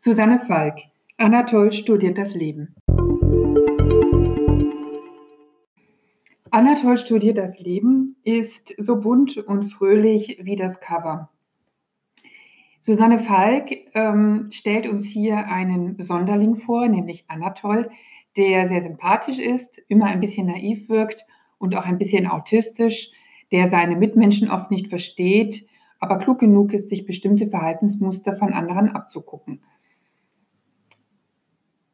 Susanne Falk. Anatol studiert das Leben. Anatol studiert das Leben ist so bunt und fröhlich wie das Cover. Susanne Falk ähm, stellt uns hier einen Sonderling vor, nämlich Anatol, der sehr sympathisch ist, immer ein bisschen naiv wirkt und auch ein bisschen autistisch, der seine Mitmenschen oft nicht versteht, aber klug genug ist, sich bestimmte Verhaltensmuster von anderen abzugucken.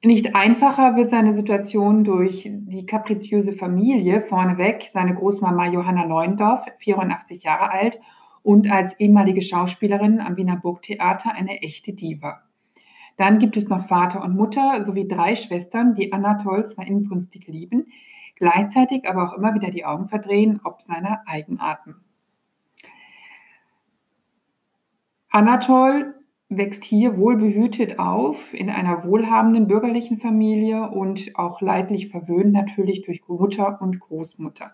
Nicht einfacher wird seine Situation durch die kapriziöse Familie vorneweg, seine Großmama Johanna Neundorf, 84 Jahre alt und als ehemalige Schauspielerin am Wiener Burgtheater eine echte Diva. Dann gibt es noch Vater und Mutter sowie drei Schwestern, die Anatol zwar inbrünstig lieben, gleichzeitig aber auch immer wieder die Augen verdrehen ob seiner Eigenarten. Anatol wächst hier wohlbehütet auf in einer wohlhabenden bürgerlichen Familie und auch leidlich verwöhnt natürlich durch Mutter und Großmutter.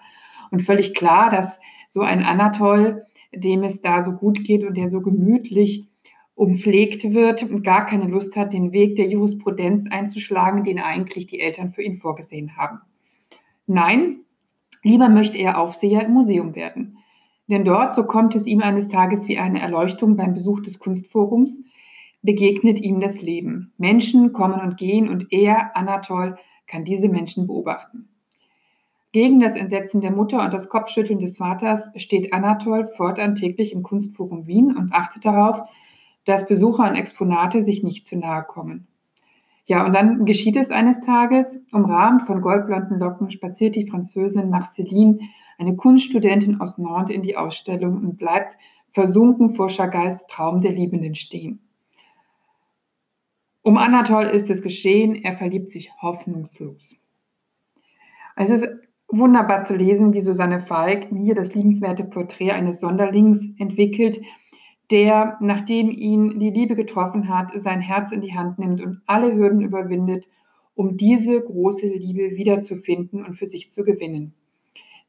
Und völlig klar, dass so ein Anatol, dem es da so gut geht und der so gemütlich umpflegt wird und gar keine Lust hat, den Weg der Jurisprudenz einzuschlagen, den eigentlich die Eltern für ihn vorgesehen haben. Nein, lieber möchte er Aufseher im Museum werden. Denn dort, so kommt es ihm eines Tages wie eine Erleuchtung beim Besuch des Kunstforums, begegnet ihm das Leben. Menschen kommen und gehen und er, Anatol, kann diese Menschen beobachten. Gegen das Entsetzen der Mutter und das Kopfschütteln des Vaters steht Anatol fortan täglich im Kunstforum Wien und achtet darauf, dass Besucher und Exponate sich nicht zu nahe kommen. Ja, und dann geschieht es eines Tages, umrahmt von goldblonden Locken, spaziert die Französin Marceline eine Kunststudentin aus Nantes in die Ausstellung und bleibt versunken vor Chagalls Traum der Liebenden stehen. Um Anatol ist es geschehen, er verliebt sich hoffnungslos. Es ist wunderbar zu lesen, wie Susanne Falk hier das liebenswerte Porträt eines Sonderlings entwickelt, der, nachdem ihn die Liebe getroffen hat, sein Herz in die Hand nimmt und alle Hürden überwindet, um diese große Liebe wiederzufinden und für sich zu gewinnen.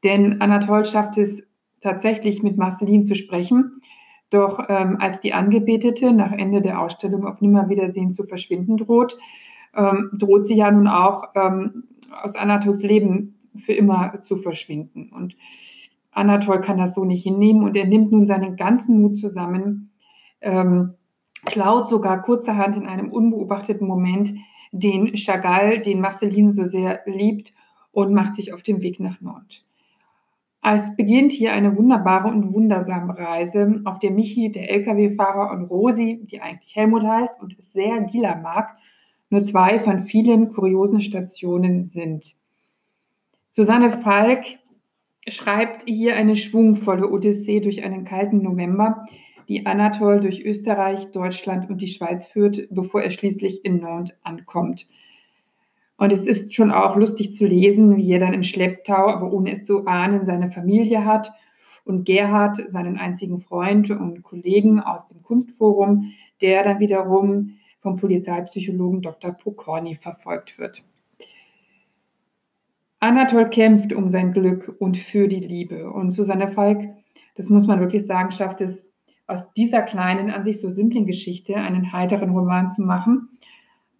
Denn Anatol schafft es tatsächlich mit Marceline zu sprechen. Doch ähm, als die Angebetete nach Ende der Ausstellung auf Nimmerwiedersehen zu verschwinden droht, ähm, droht sie ja nun auch ähm, aus Anatols Leben für immer zu verschwinden. Und Anatol kann das so nicht hinnehmen und er nimmt nun seinen ganzen Mut zusammen, ähm, klaut sogar kurzerhand in einem unbeobachteten Moment den Chagall, den Marceline so sehr liebt, und macht sich auf den Weg nach Nord. Es beginnt hier eine wunderbare und wundersame Reise, auf der Michi, der Lkw-Fahrer und Rosi, die eigentlich Helmut heißt und es sehr lila mag, nur zwei von vielen kuriosen Stationen sind. Susanne Falk schreibt hier eine schwungvolle Odyssee durch einen kalten November, die Anatol durch Österreich, Deutschland und die Schweiz führt, bevor er schließlich in Nantes ankommt. Und es ist schon auch lustig zu lesen, wie er dann im Schlepptau, aber ohne es zu ahnen, seine Familie hat und Gerhard, seinen einzigen Freund und Kollegen aus dem Kunstforum, der dann wiederum vom Polizeipsychologen Dr. Pokorny verfolgt wird. Anatol kämpft um sein Glück und für die Liebe. Und Susanne Falk, das muss man wirklich sagen, schafft es aus dieser kleinen, an sich so simplen Geschichte einen heiteren Roman zu machen,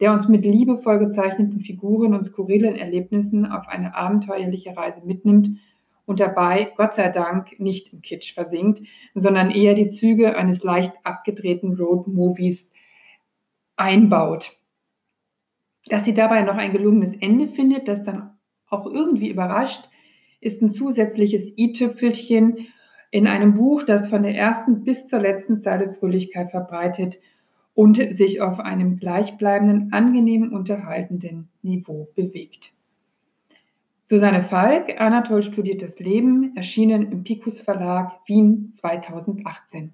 der uns mit liebevoll gezeichneten Figuren und skurrilen Erlebnissen auf eine abenteuerliche Reise mitnimmt und dabei, Gott sei Dank, nicht im Kitsch versinkt, sondern eher die Züge eines leicht abgedrehten Road-Movies einbaut. Dass sie dabei noch ein gelungenes Ende findet, das dann auch irgendwie überrascht, ist ein zusätzliches i-Tüpfelchen in einem Buch, das von der ersten bis zur letzten Zeile Fröhlichkeit verbreitet und sich auf einem gleichbleibenden, angenehmen, unterhaltenden Niveau bewegt. Susanne Falk, Anatol studiert das Leben, erschienen im Picus Verlag Wien 2018.